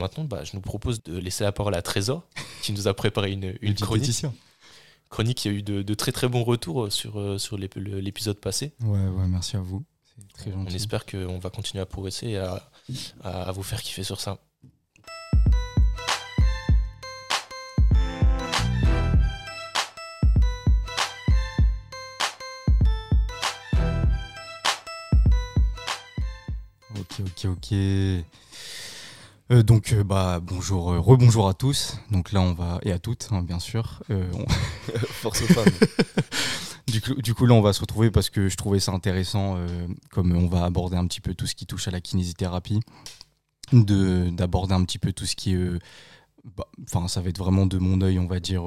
Maintenant, bah, je nous propose de laisser la parole à Trésor, qui nous a préparé une, une chronique. Chronique qui a eu de, très très bons retours sur, sur l'épisode passé. Ouais, ouais, merci à vous. Très gentil. On espère qu'on va continuer à progresser et à, à vous faire kiffer sur ça. Ok, ok, ok. Euh, donc euh, bah bonjour, euh, rebonjour à tous. Donc là on va et à toutes hein, bien sûr. Force aux femmes. du, coup, du coup là on va se retrouver parce que je trouvais ça intéressant comme on va aborder un petit peu tout ce qui touche à la kinésithérapie, de d'aborder un petit peu tout ce qui est bah, enfin ça va être vraiment de mon œil on va dire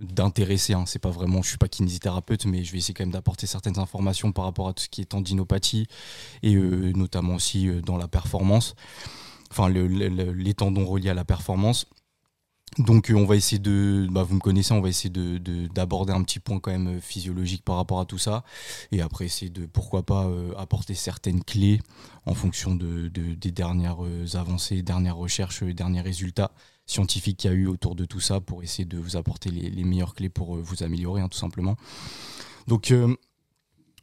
d'intéresser hein. c'est pas vraiment je suis pas kinésithérapeute mais je vais essayer quand même d'apporter certaines informations par rapport à tout ce qui est tendinopathie et notamment aussi dans la performance enfin les tendons reliés à la performance. Donc euh, on va essayer de, bah, vous me connaissez, on va essayer d'aborder un petit point quand même euh, physiologique par rapport à tout ça, et après essayer de pourquoi pas euh, apporter certaines clés en fonction de, des dernières avancées, dernières recherches, derniers résultats scientifiques qu'il y a eu autour de tout ça pour essayer de vous apporter les, meilleures clés pour vous améliorer hein, tout simplement. Donc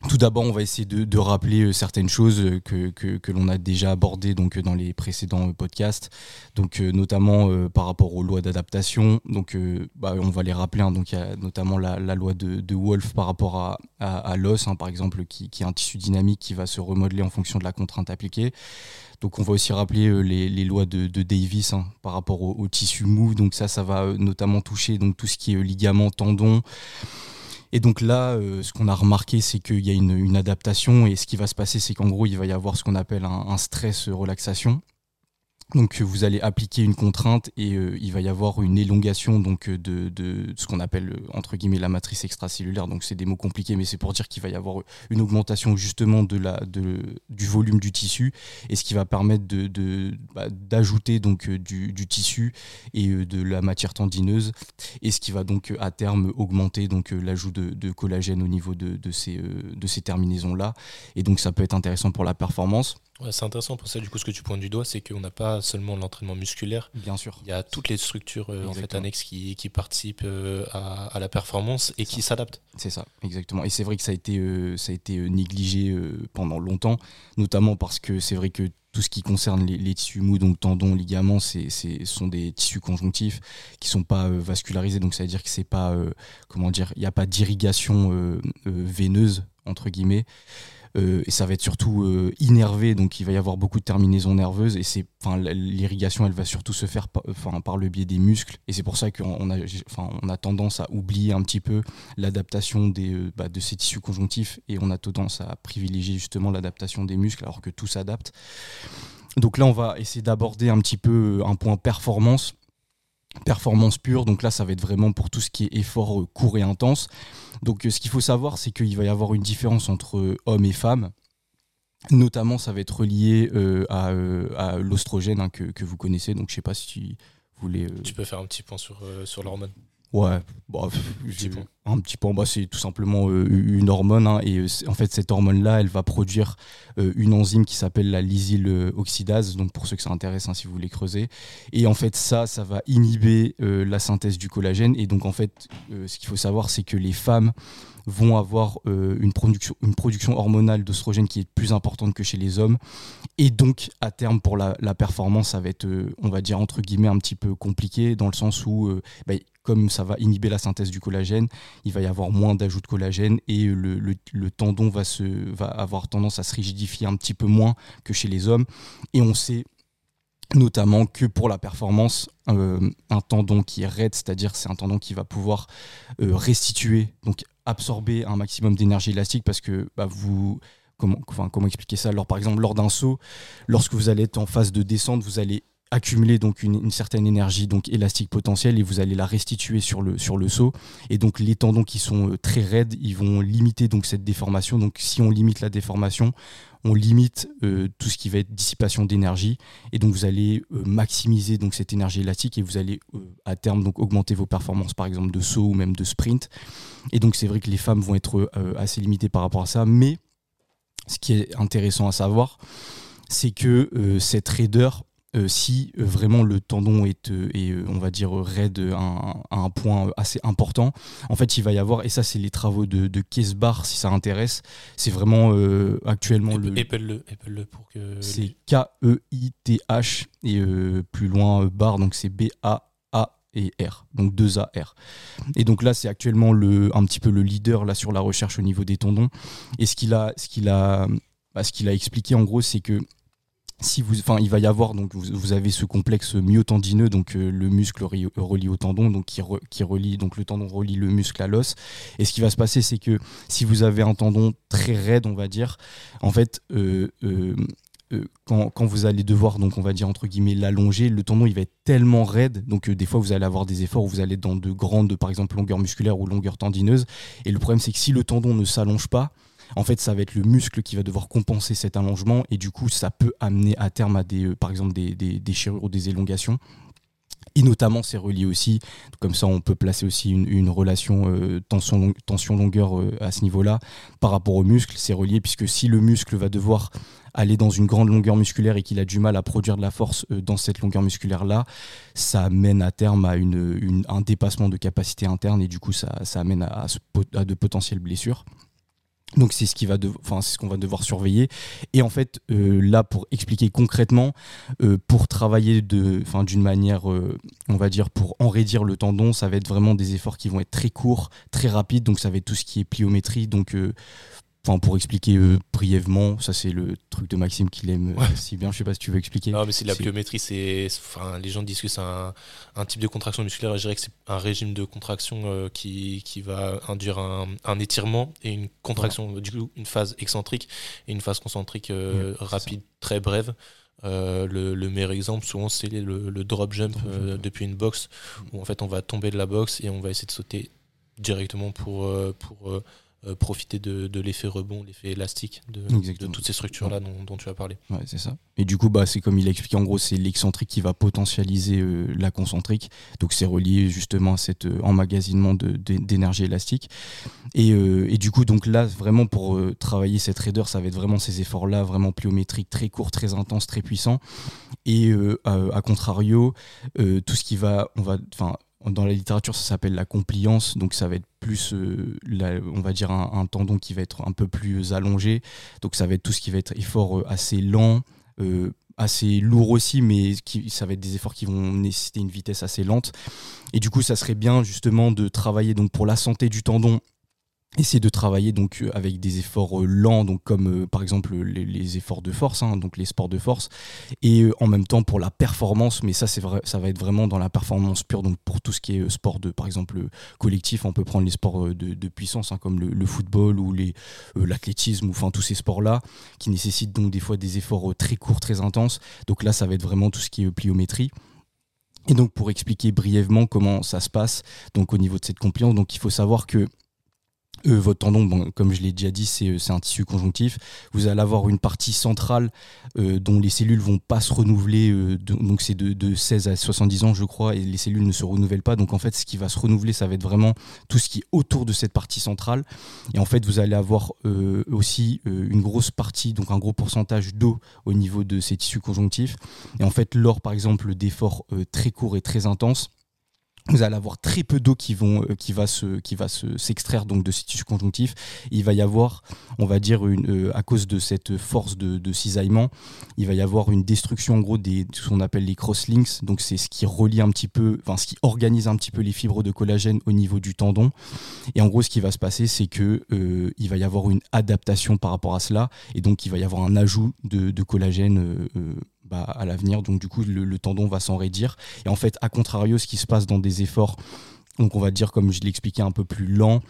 tout d'abord, on va essayer de, rappeler euh, certaines choses euh, que, que, l'on a déjà abordées donc, euh, dans les précédents podcasts, donc, notamment par rapport aux lois d'adaptation. Donc, bah, on va les rappeler. Hein. donc, il y a notamment la, loi de, de, Wolf par rapport à, l'os, hein, par exemple, qui, est un tissu dynamique qui va se remodeler en fonction de la contrainte appliquée. Donc on va aussi rappeler les, lois de, Davis hein, par rapport au, au, tissu mou. Donc ça, ça va notamment toucher donc, tout ce qui est ligament, tendon. Et donc là, euh, ce qu'on a remarqué, c'est qu'il y a une, adaptation et ce qui va se passer, c'est qu'en gros, il va y avoir ce qu'on appelle un, un stress relaxation. Donc vous allez appliquer une contrainte et euh, il va y avoir une élongation donc euh, de, ce qu'on appelle euh, entre guillemets la matrice extracellulaire. Donc c'est des mots compliqués, mais c'est pour dire qu'il va y avoir une augmentation justement de la, de, du volume du tissu et ce qui va permettre de, bah, d'ajouter donc du, tissu et de la matière tendineuse et ce qui va donc à terme augmenter l'ajout de, collagène au niveau de, ces, de ces terminaisons là. Et donc ça peut être intéressant pour la performance c'est intéressant pour ça, du coup, ce que tu pointes du doigt, c'est qu'on n'a pas seulement l'entraînement musculaire. Bien sûr. Il y a toutes les structures euh, en fait, annexes qui, qui participent euh, à, la performance et qui s'adaptent. C'est ça, exactement. Et c'est vrai que ça a été, euh, ça a été négligé pendant longtemps, notamment parce que c'est vrai que tout ce qui concerne les, tissus mous, donc tendons, ligaments, c'est, sont des tissus conjonctifs qui sont pas vascularisés. Donc ça veut dire que c'est pas, comment dire, il n'y a pas d'irrigation veineuse entre guillemets. Euh, et ça va être surtout euh, innervé, donc il va y avoir beaucoup de terminaisons nerveuses et l'irrigation elle va surtout se faire par, le biais des muscles et c'est pour ça qu'on a, a tendance à oublier un petit peu l'adaptation euh, bah, de ces tissus conjonctifs et on a tendance à privilégier justement l'adaptation des muscles alors que tout s'adapte. Donc là on va essayer d'aborder un petit peu un point performance performance pure. Donc là, ça va être vraiment pour tout ce qui est effort court et intense. Donc euh, ce qu'il faut savoir, c'est qu'il va y avoir une différence entre euh, hommes et femmes. Notamment, ça va être relié euh, à, l'ostrogène hein, que, vous connaissez. Donc je sais pas si vous voulez... Tu peux faire un petit point sur l'hormone Ouais, bah, un petit peu. Bah, c'est tout simplement euh, une hormone. Hein, et euh, en fait, cette hormone-là, elle va produire euh, une enzyme qui s'appelle la lysyl oxydase. Donc, pour ceux que ça intéresse, hein, si vous voulez creuser. Et en fait, ça, ça va inhiber la synthèse du collagène. Et donc, en fait, ce qu'il faut savoir, c'est que les femmes vont avoir une, production, une production hormonale d'oestrogène qui est plus importante que chez les hommes. Et donc, à terme, pour la, performance, ça va être, on va dire, entre guillemets, un petit peu compliqué, dans le sens où bah, comme ça va inhiber la synthèse du collagène, il va y avoir moins d'ajout de collagène et le, tendon va, se, va avoir tendance à se rigidifier un petit peu moins que chez les hommes. Et on sait notamment que pour la performance, euh, un tendon qui est raide, c'est-à-dire c'est un tendon qui va pouvoir euh, restituer, donc absorber un maximum d'énergie élastique parce que bah, vous... Comment, expliquer ça? Alors, par exemple, lors d'un saut, lorsque vous allez être en phase de descente, vous allez accumuler donc une, certaine énergie donc élastique potentielle et vous allez la restituer sur le sur le saut. Et donc les tendons qui sont euh, très raides ils vont limiter donc cette déformation. Donc si on limite la déformation on limite euh, tout ce qui va être dissipation d'énergie. Et donc vous allez euh, maximiser donc cette énergie élastique et vous allez à terme donc augmenter vos performances par exemple de saut ou même de sprint. Et donc c'est vrai que les femmes vont être assez limitées par rapport à ça. Mais ce qui est intéressant à savoir c'est que cette raideur euh, si euh, vraiment le tendon est, euh, on va dire, raide à un, point assez important, en fait, il va y avoir, et ça, c'est les travaux de, de Kesbar, si ça intéresse, c'est vraiment actuellement le. Épelle-le, épelle-le pour que. C'est K-E-I-T-H, et plus loin, bar, donc c'est B-A et R, donc 2 A R. Et donc là, c'est actuellement le, un petit peu le leader là sur la recherche au niveau des tendons. Et ce qu'il a, ce qu'il a, bah, ce qu'il a expliqué en gros, c'est que si vous, enfin, il va y avoir donc vous, avez ce complexe myotendineux, donc euh, le muscle relié au tendon, donc qui, qui, relie donc le tendon relie le muscle à l'os. Et ce qui va se passer, c'est que si vous avez un tendon très raide, on va dire, en fait, euh, euh, quand, quand, vous allez devoir donc on va dire entre guillemets l'allonger, le tendon il va être tellement raide, donc des fois vous allez avoir des efforts où vous allez dans de grandes par exemple longueurs musculaires ou longueurs tendineuses. Et le problème c'est que si le tendon ne s'allonge pas, en fait, ça va être le muscle qui va devoir compenser cet allongement et du coup, ça peut amener à terme à des, euh, par déchirures ou des élongations. Et notamment, c'est relié aussi, comme ça on peut placer aussi une, relation euh, tension-longueur euh, à ce niveau-là par rapport au muscle. C'est relié puisque si le muscle va devoir aller dans une grande longueur musculaire et qu'il a du mal à produire de la force dans cette longueur musculaire-là, ça mène à terme à un dépassement de capacité interne et du coup ça, ça amène à de potentielles blessures. Donc c'est ce qui va, qu'on va devoir surveiller. Et en fait, euh, là pour expliquer concrètement, euh, pour travailler d'une manière, euh, on va dire pour enraidir le tendon, ça va être vraiment des efforts qui vont être très courts, très rapides. Donc ça va être tout ce qui est pliométrie, donc Enfin, pour expliquer euh, brièvement, ça c'est le truc de Maxime qu'il aime euh, si bien. Je sais pas si tu veux expliquer. Non, mais c'est la pliométrie. C'est, enfin, les gens disent que c'est un, type de contraction musculaire. Je dirais que c'est un régime de contraction euh, qui, qui, va induire un, étirement et une contraction, du coup, une phase excentrique et une phase concentrique rapide, très brève. le, meilleur exemple, souvent, c'est le, drop jump depuis une box, où en fait on va tomber de la box et on va essayer de sauter directement pour, pour profiter de, l'effet rebond, l'effet élastique de, toutes ces structures-là dont, tu as parlé. Ouais, c'est ça. Et du coup, bah, c'est comme il a expliqué, en gros, c'est l'excentrique qui va potentialiser euh, la concentrique. Donc c'est relié justement à cet euh, emmagasinement d'énergie élastique. Et, et, du coup, donc là, vraiment pour travailler cette raideur, ça va être vraiment ces efforts-là, vraiment pliométriques, très courts, très intenses, très puissants. Et à, contrario, tout ce qui va, on va, enfin, dans la littérature, ça s'appelle la compliance, donc ça va être plus, euh, on va dire, un, tendon qui va être un peu plus allongé. Donc ça va être tout ce qui va être effort euh, assez lent, euh, assez lourd aussi, mais qui, ça va être des efforts qui vont nécessiter une vitesse assez lente. Et du coup, ça serait bien justement de travailler donc pour la santé du tendon essayer de travailler donc euh, avec des efforts euh, lents donc comme euh, par exemple les, efforts de force hein, donc les sports de force et en même temps pour la performance mais ça c'est vrai ça va être vraiment dans la performance pure donc pour tout ce qui est sport de par exemple collectif on peut prendre les sports de, puissance hein, comme le, football ou les l'athlétisme ou enfin tous ces sports là qui nécessitent donc des fois des efforts très courts très intenses. Donc là ça va être vraiment tout ce qui est pliométrie. Et donc pour expliquer brièvement comment ça se passe donc au niveau de cette compliance donc il faut savoir que euh, votre tendon, comme je l'ai déjà dit, c'est un tissu conjonctif. Vous allez avoir une partie centrale euh, dont les cellules vont pas se renouveler. Euh, donc c'est de, 16 à 70 ans, je crois, et les cellules ne se renouvellent pas. Donc en fait, ce qui va se renouveler, ça va être vraiment tout ce qui est autour de cette partie centrale. Et en fait, vous allez avoir aussi une grosse partie, donc un gros pourcentage d'eau au niveau de ces tissus conjonctifs. Et en fait, lors, par exemple, d'efforts très courts et très intenses, vous allez avoir très peu d'eau qui vont euh, qui va se qui va se s'extraire donc de ces tissus conjonctifs. Il va y avoir on va dire une euh, à cause de cette force de, de, cisaillement il va y avoir une destruction en gros des ce qu'on appelle les crosslinks. Donc c'est ce qui relie un petit peu enfin ce qui organise un petit peu les fibres de collagène au niveau du tendon. Et en gros ce qui va se passer c'est que euh, il va y avoir une adaptation par rapport à cela. Et donc il va y avoir un ajout de, de collagène bah, à l'avenir. Donc du coup, le, tendon va s'enraidir. Et en fait, à contrario, ce qui se passe dans des efforts, donc on va dire comme je l'expliquais, un peu plus lent.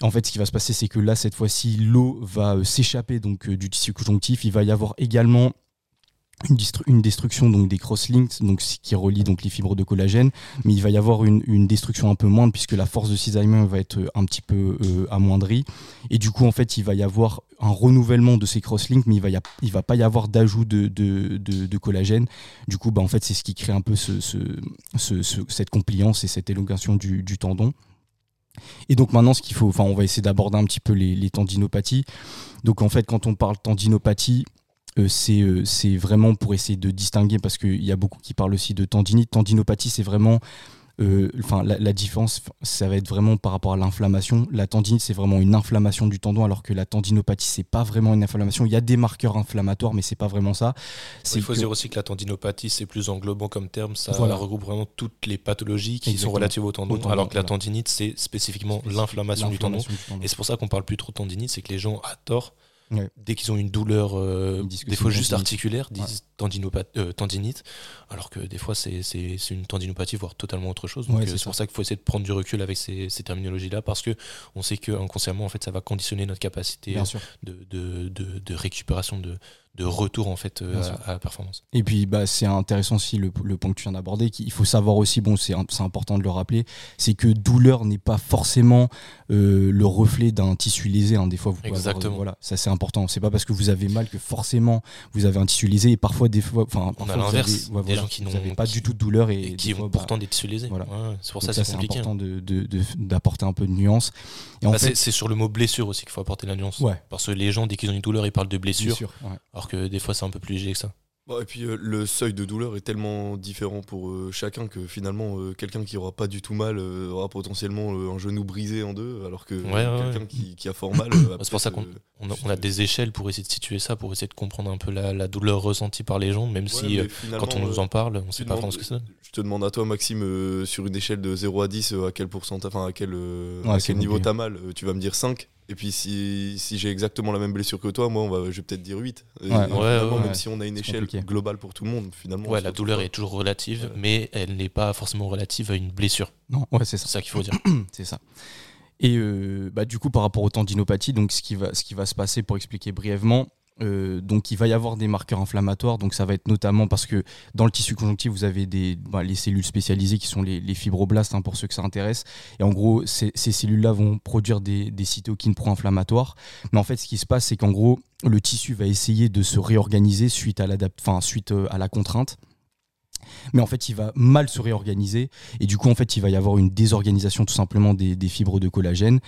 En fait, ce qui va se passer, c'est que là, cette fois-ci, l'eau va euh, s'échapper donc euh, du tissu conjonctif. Il va y avoir également une, destruction donc des crosslinks donc qui relie donc les fibres de collagène mais il va y avoir une, destruction un peu moindre puisque la force de cisaillement va être un petit peu euh, amoindrie. Et du coup en fait il va y avoir un renouvellement de ces crosslinks mais il va il va pas y avoir d'ajout de, de, collagène. Du coup bah en fait c'est ce qui crée un peu ce, cette compliance et cette élongation du, tendon. Et donc maintenant, ce qu'il faut, enfin, on va essayer d'aborder un petit peu les, les tendinopathies. Donc en fait, quand on parle tendinopathie, c'est vraiment pour essayer de distinguer, parce qu'il y a beaucoup qui parlent aussi de tendinite. Tendinopathie, c'est vraiment euh, enfin, la, différence, ça va être vraiment par rapport à l'inflammation. La tendinite, c'est vraiment une inflammation du tendon, alors que la tendinopathie, c'est pas vraiment une inflammation. Il y a des marqueurs inflammatoires, mais c'est pas vraiment ça. Il faut dire aussi que la tendinopathie, c'est plus englobant comme terme. Ça regroupe vraiment toutes les pathologies qui sont relatives au tendon, alors que la tendinite, c'est spécifiquement l'inflammation du, tendon. Et c'est pour ça qu'on parle plus trop de tendinite, c'est que les gens, à tort, Dès qu'ils ont une douleur, euh, des fois juste articulaire, disent euh, tendinite, alors que des fois c'est une tendinopathie, voire totalement autre chose. Donc euh, c'est pour ça qu'il faut essayer de prendre du recul avec ces, terminologies-là, parce que on sait qu'inconsciemment, en fait, ça va conditionner notre capacité de, de, de, récupération de, de retour en fait euh, à, la performance. Et puis bah, c'est intéressant aussi le, point que tu viens d'aborder, qu'il faut savoir aussi, bon c'est important de le rappeler, c'est que douleur n'est pas forcément euh, le reflet d'un tissu lésé. Hein. Des fois, vous Exactement. voilà, ça c'est important. C'est pas parce que vous avez mal que forcément vous avez un tissu lésé. Et parfois, des fois, enfin, on a l'inverse. des gens qui n'ont pas du tout de douleur et, qui ont pourtant bah, des tissus lésés. Voilà. c'est pour ça, que c'est important d'apporter un peu de nuance. Et bah, c'est sur le mot blessure aussi qu'il faut apporter la nuance. Parce que les gens dès qu'ils ont une douleur, ils parlent de blessure. Alors que des fois, c'est un peu plus léger que ça. Et puis euh, le seuil de douleur est tellement différent pour euh, chacun que finalement euh, quelqu'un qui aura pas du tout mal aura potentiellement un genou brisé en deux alors que quelqu'un qui, a fort mal c'est pour ça qu'on on a, des échelles pour essayer de situer ça pour essayer de comprendre un peu la, douleur ressentie par les gens même si quand on nous en parle on sait pas vraiment ce que c'est je te demande à toi Maxime sur une échelle de 0 à 10 à quel pourcentage enfin à quel, à quel niveau t'as mal tu vas me dire 5 et puis si, si j'ai exactement la même blessure que toi, moi, on va, je vais peut-être dire 8. même si on a une échelle globale pour tout le monde, finalement. Ouais, la douleur est toujours relative, mais elle n'est pas forcément relative à une blessure. Non, ouais, c'est ça. ça qu'il faut dire. c'est ça. Et euh, bah, du coup, par rapport au tendinopathie, donc ce qui va, ce qui va se passer, pour expliquer brièvement, euh, donc il va y avoir des marqueurs inflammatoires, donc ça va être notamment parce que dans le tissu conjonctif vous avez des, bah, les cellules spécialisées qui sont les, fibroblastes hein, pour ceux que ça intéresse, et en gros ces, cellules-là vont produire des, cytokines pro-inflammatoires, mais en fait ce qui se passe c'est qu'en gros le tissu va essayer de se réorganiser suite à, euh, à la contrainte, mais en fait il va mal se réorganiser. Et du coup en fait il va y avoir une désorganisation tout simplement des, fibres de collagène.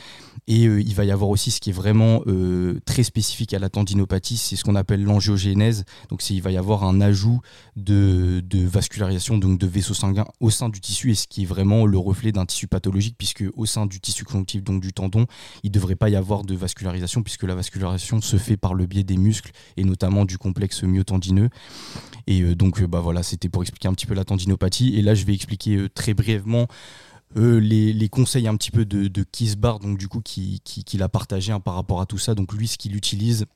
Et euh, il va y avoir aussi ce qui est vraiment euh, très spécifique à la tendinopathie c'est ce qu'on appelle l'angiogénèse. Donc il va y avoir un ajout de, vascularisation donc de vaisseaux sanguins au sein du tissu. Et ce qui est vraiment le reflet d'un tissu pathologique puisque au sein du tissu conjonctif donc du tendon il ne devrait pas y avoir de vascularisation puisque la vascularisation se fait par le biais des muscles et notamment du complexe myotendineux. Et euh, donc bah voilà c'était pour expliquer un petit peu la tendinopathie. Et là, je vais expliquer euh, très brièvement euh, les, conseils un petit peu de, de Kisbar, donc du coup, qui, qui, l'a partagé hein, par rapport à tout ça. Donc lui, ce qu'il utilise.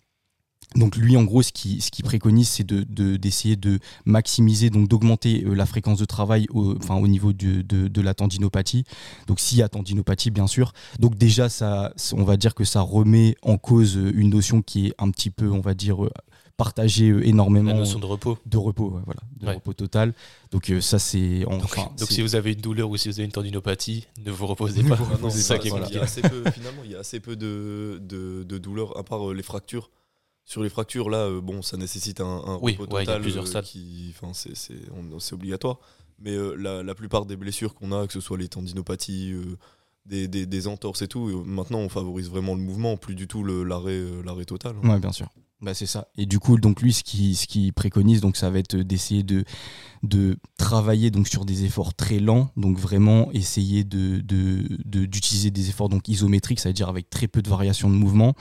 Donc lui, en gros, ce qu'il qui préconise, c'est d'essayer de, maximiser, donc d'augmenter euh, la fréquence de travail au, enfin, au niveau de, de, la tendinopathie. Donc s'il y a tendinopathie, bien sûr. Donc déjà, ça, on va dire que ça remet en cause une notion qui est un petit peu, on va dire, partager euh, énormément. La notion de repos. De repos, voilà, de repos total. Donc euh, ça c'est. Enfin, donc, si vous avez une douleur ou si vous avez une tendinopathie, ne vous reposez pas. c'est ça qui est assez peu, finalement, il y a assez peu de, de, de douleurs, à part euh, les fractures. Sur les fractures, là, bon, ça nécessite un, un repos total. Y a plusieurs stades. C'est obligatoire. Mais la, la, plupart des blessures qu'on a, que ce soit les tendinopathies, des, des, des, entorses et tout, maintenant on favorise vraiment le mouvement, plus du tout l'arrêt total. Hein. Ouais, bien sûr. Bah c'est ça. Et du coup, donc lui, ce qu'il ce qui préconise, donc ça va être d'essayer de, de travailler donc sur des efforts très lents, donc vraiment essayer de, d'utiliser des efforts donc isométriques, c'est-à-dire avec très peu de variations de mouvement,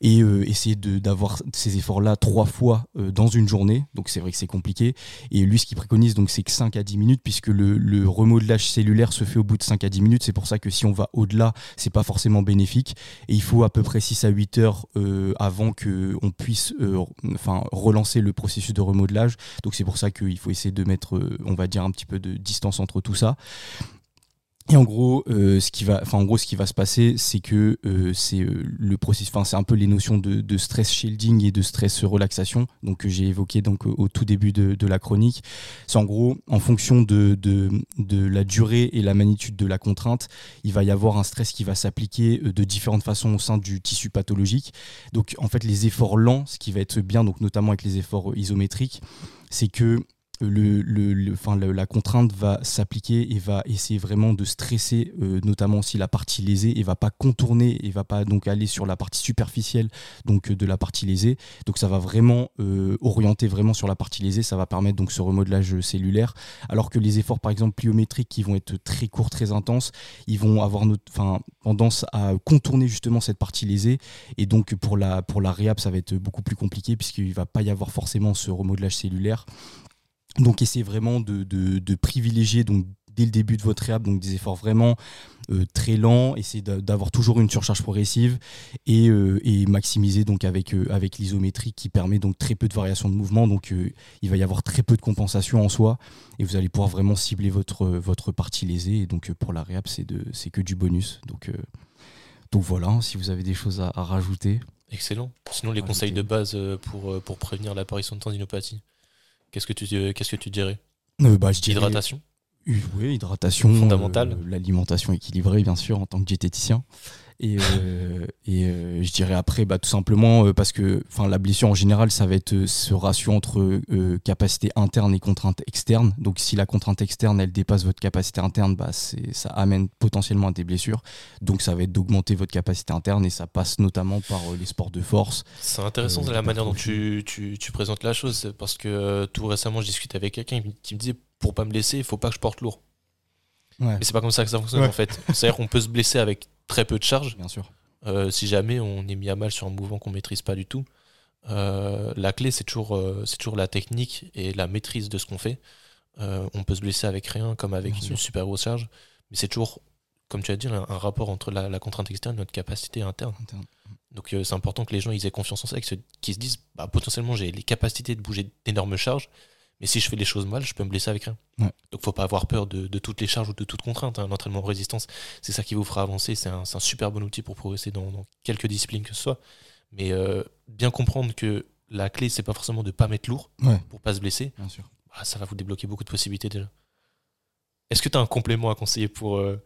et euh, essayer d'avoir ces efforts-là trois fois euh, dans une journée. Donc c'est vrai que c'est compliqué. Et lui, ce qu'il préconise, c'est que 5 à 10 minutes, puisque le, le, remodelage cellulaire se fait au bout de 5 à 10 minutes. C'est pour ça que si on va au-delà, c'est pas forcément bénéfique. Et il faut à peu près 6 à 8 heures euh, avant qu'on puisse euh, enfin, relancer le processus de remodelage. Donc c'est pour ça qu'il faut essayer de mettre, euh, on va dire, un petit peu de distance entre tout ça. Et en gros, euh, ce qui va, enfin en gros, ce qui va se passer, c'est que euh, c'est euh, le processus, enfin c'est un peu les notions de, stress shielding et de stress relaxation, donc que j'ai évoqué donc au tout début de, la chronique. C'est en gros, en fonction de, de, la durée et la magnitude de la contrainte, il va y avoir un stress qui va s'appliquer de différentes façons au sein du tissu pathologique. Donc en fait, les efforts lents, ce qui va être bien, donc notamment avec les efforts isométriques, c'est que le, le, enfin, la contrainte va s'appliquer et va essayer vraiment de stresser euh, notamment aussi la partie lésée et va pas contourner et va pas donc aller sur la partie superficielle donc de la partie lésée. Donc ça va vraiment euh, orienter vraiment sur la partie lésée. Ça va permettre donc ce remodelage cellulaire. Alors que les efforts par exemple pliométriques qui vont être très courts très intenses ils vont avoir notre, enfin, tendance à contourner justement cette partie lésée. Et donc pour la pour la réhab ça va être beaucoup plus compliqué puisqu'il va pas y avoir forcément ce remodelage cellulaire donc essayez vraiment de, de, privilégier donc dès le début de votre réhab donc des efforts vraiment euh, très lents, essayez d'avoir toujours une surcharge progressive et, euh, et maximiser donc avec, euh, avec l'isométrie qui permet donc très peu de variation de mouvement. Donc il va y avoir très peu de compensation en soi et vous allez pouvoir vraiment cibler votre, votre partie lésée. Et donc pour la réhab c'est que du bonus. Donc, donc voilà si vous avez des choses à, rajouter. Excellent. Sinon les conseils de base pour, pour prévenir l'apparition de tendinopathie Qu'est-ce que tu, qu'est-ce que tu dirais euh, bah, je dirais... Hydratation Oui, hydratation. Fondamentale. Euh, l'alimentation équilibrée, bien sûr, en tant que diététicien. Et, euh, et euh, je dirais après, bah, tout simplement euh, parce que la blessure en général, ça va être ce ratio entre capacité interne et contrainte externe. Donc si la contrainte externe, elle dépasse votre capacité interne, bah, ça amène potentiellement à des blessures. Donc ça va être d'augmenter votre capacité interne et ça passe notamment par les sports de force. C'est intéressant la manière dont tu, tu, tu, présentes la chose parce que tout récemment, je discutais avec quelqu'un qui me disait pour pas me blesser, il faut pas que je porte lourd. Ouais. Mais c'est pas comme ça que ça fonctionne en fait. C'est-à-dire qu'on peut se blesser avec très peu de charge. Bien sûr. Euh, si jamais on est mis à mal sur un mouvement qu'on maîtrise pas du tout, euh, la clé c'est toujours, euh, c'est toujours la technique et la maîtrise de ce qu'on fait. on peut se blesser avec rien comme avec une super grosse charge, mais c'est toujours, comme tu as dit, un, rapport entre la, contrainte externe et notre capacité interne. Donc c'est important que les gens ils aient confiance en ça, qu'ils se disent bah, potentiellement j'ai les capacités de bouger d'énormes charges, mais si je fais les choses mal, je peux me blesser avec rien. Donc, Donc faut pas avoir peur de, toutes les charges ou de toute contrainte. Un hein. entraînement de résistance, c'est ça qui vous fera avancer. C'est un, super bon outil pour progresser dans, quelques disciplines que ce soit. Mais euh, bien comprendre que la clé, c'est pas forcément de pas mettre lourd pour pas se blesser. Bien sûr. Bah, ça va vous débloquer beaucoup de possibilités déjà. Est-ce que tu as un complément à conseiller pour. Euh,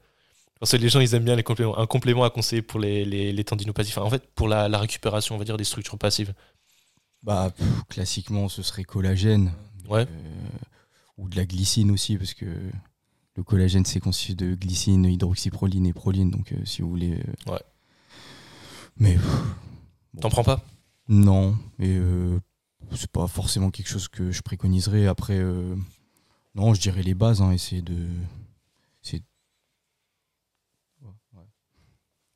parce que les gens, ils aiment bien les compléments. Un complément à conseiller pour les, les, tendinopathies. en fait, pour la, récupération, on va dire, des structures passives. Bah, classiquement, ce serait collagène. Ouais. Euh, ou de la glycine aussi, parce que le collagène c'est constitué de glycine, hydroxyproline et proline, donc euh, si vous voulez. Euh, ouais. Mais. T'en prends pas? Non, et c'est pas forcément quelque chose que je préconiserais. Après, non, je dirais les bases, hein, essayer de.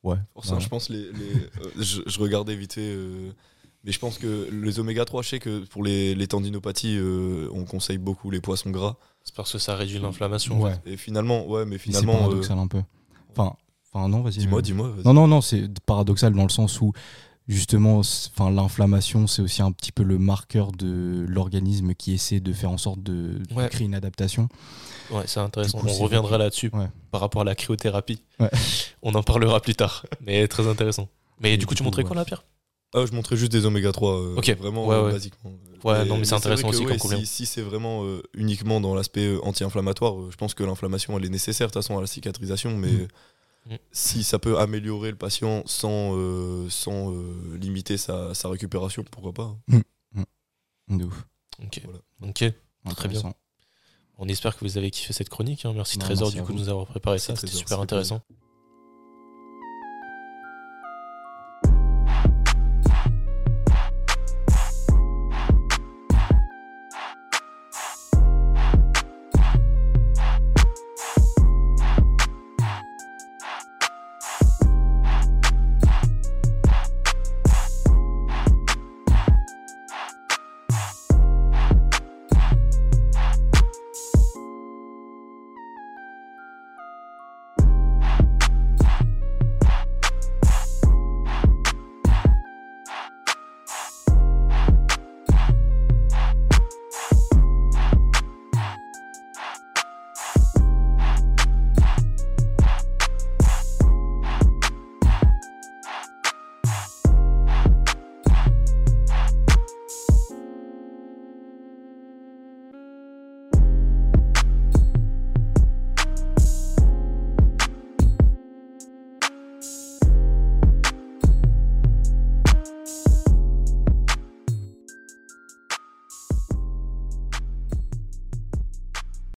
Ouais. Pour ça, je pense les, je, je, regardais vite fait mais je pense que les oméga 3, je sais que pour les, les tendinopathies, euh, on conseille beaucoup les poissons gras. C'est parce que ça réduit l'inflammation. Ouais. Et finalement, ouais, mais finalement. C'est paradoxal euh, un peu. Enfin, enfin non, vas-y. Dis-moi, dis-moi. Non, non, non, c'est paradoxal dans le sens où justement, enfin, l'inflammation, c'est aussi un petit peu le marqueur de l'organisme qui essaie de faire en sorte de, créer une adaptation. Ouais, c'est intéressant. on reviendra là-dessus par rapport à la cryothérapie. On en parlera plus tard, mais très intéressant. Mais du coup, tu montrais quoi là, Pierre? Ah, je montrais juste des oméga 3, euh, Ok. vraiment euh, basiquement. Ouais, non, mais c'est intéressant aussi comme Si, c'est vraiment euh, uniquement dans l'aspect anti-inflammatoire, je pense que l'inflammation elle est nécessaire de toute façon à la cicatrisation, mais mm. Mm. si ça peut améliorer le patient sans, sans limiter sa, sa, récupération, pourquoi pas mm. De ouf. Ok, ok, très bien. On espère que vous avez kiffé cette chronique. Hein. Merci Trésor du coup de nous avoir préparé ça. C'était super intéressant.